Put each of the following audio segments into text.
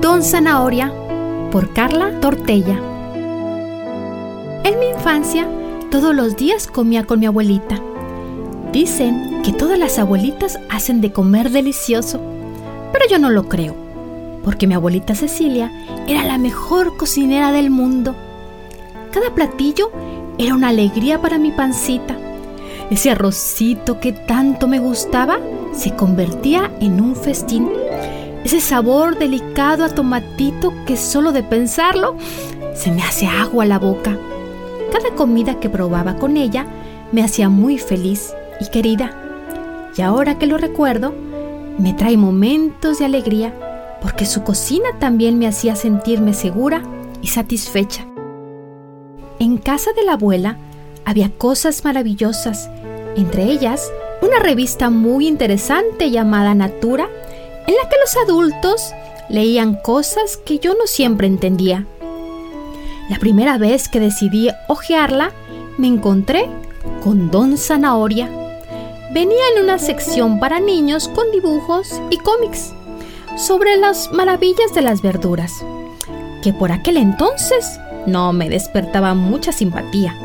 Don Zanahoria por Carla Tortella. En mi infancia, todos los días comía con mi abuelita. Dicen que todas las abuelitas hacen de comer delicioso, pero yo no lo creo, porque mi abuelita Cecilia era la mejor cocinera del mundo. Cada platillo era una alegría para mi pancita. Ese arrocito que tanto me gustaba se convertía en un festín. Ese sabor delicado a tomatito que solo de pensarlo se me hace agua la boca. Cada comida que probaba con ella me hacía muy feliz y querida. Y ahora que lo recuerdo, me trae momentos de alegría porque su cocina también me hacía sentirme segura y satisfecha. En casa de la abuela había cosas maravillosas, entre ellas una revista muy interesante llamada Natura, en la que los adultos leían cosas que yo no siempre entendía. La primera vez que decidí hojearla, me encontré con Don Zanahoria. Venía en una sección para niños con dibujos y cómics sobre las maravillas de las verduras, que por aquel entonces no me despertaba mucha simpatía.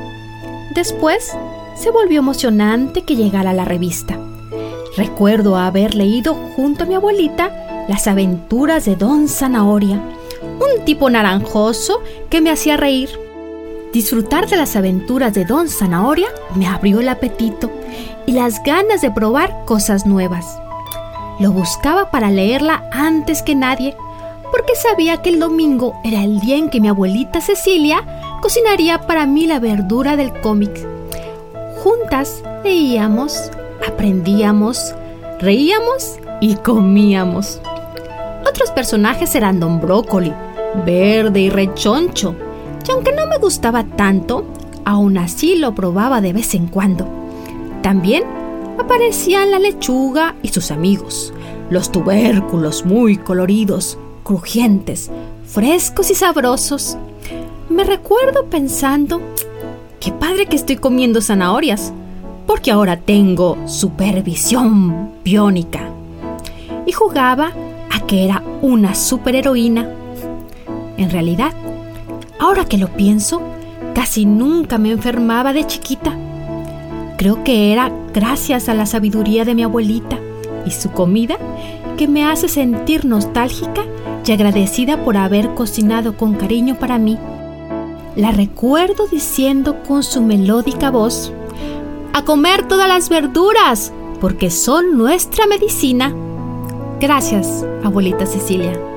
Después se volvió emocionante que llegara la revista. Recuerdo haber leído junto a mi abuelita las aventuras de Don Zanahoria, un tipo naranjoso que me hacía reír. Disfrutar de las aventuras de Don Zanahoria me abrió el apetito y las ganas de probar cosas nuevas. Lo buscaba para leerla antes que nadie, porque sabía que el domingo era el día en que mi abuelita Cecilia cocinaría para mí la verdura del cómic. Juntas leíamos, aprendíamos, reíamos y comíamos. Otros personajes eran Don Brócoli, Verde y Rechoncho, y aunque no me gustaba tanto, aún así lo probaba de vez en cuando. También aparecían la lechuga y sus amigos, los tubérculos muy coloridos, crujientes, frescos y sabrosos. Me recuerdo pensando, qué padre que estoy comiendo zanahorias, porque ahora tengo supervisión biónica. Y jugaba a que era una superheroína. En realidad, ahora que lo pienso, casi nunca me enfermaba de chiquita. Creo que era gracias a la sabiduría de mi abuelita y su comida que me hace sentir nostálgica y agradecida por haber cocinado con cariño para mí. La recuerdo diciendo con su melódica voz, a comer todas las verduras, porque son nuestra medicina. Gracias, abuelita Cecilia.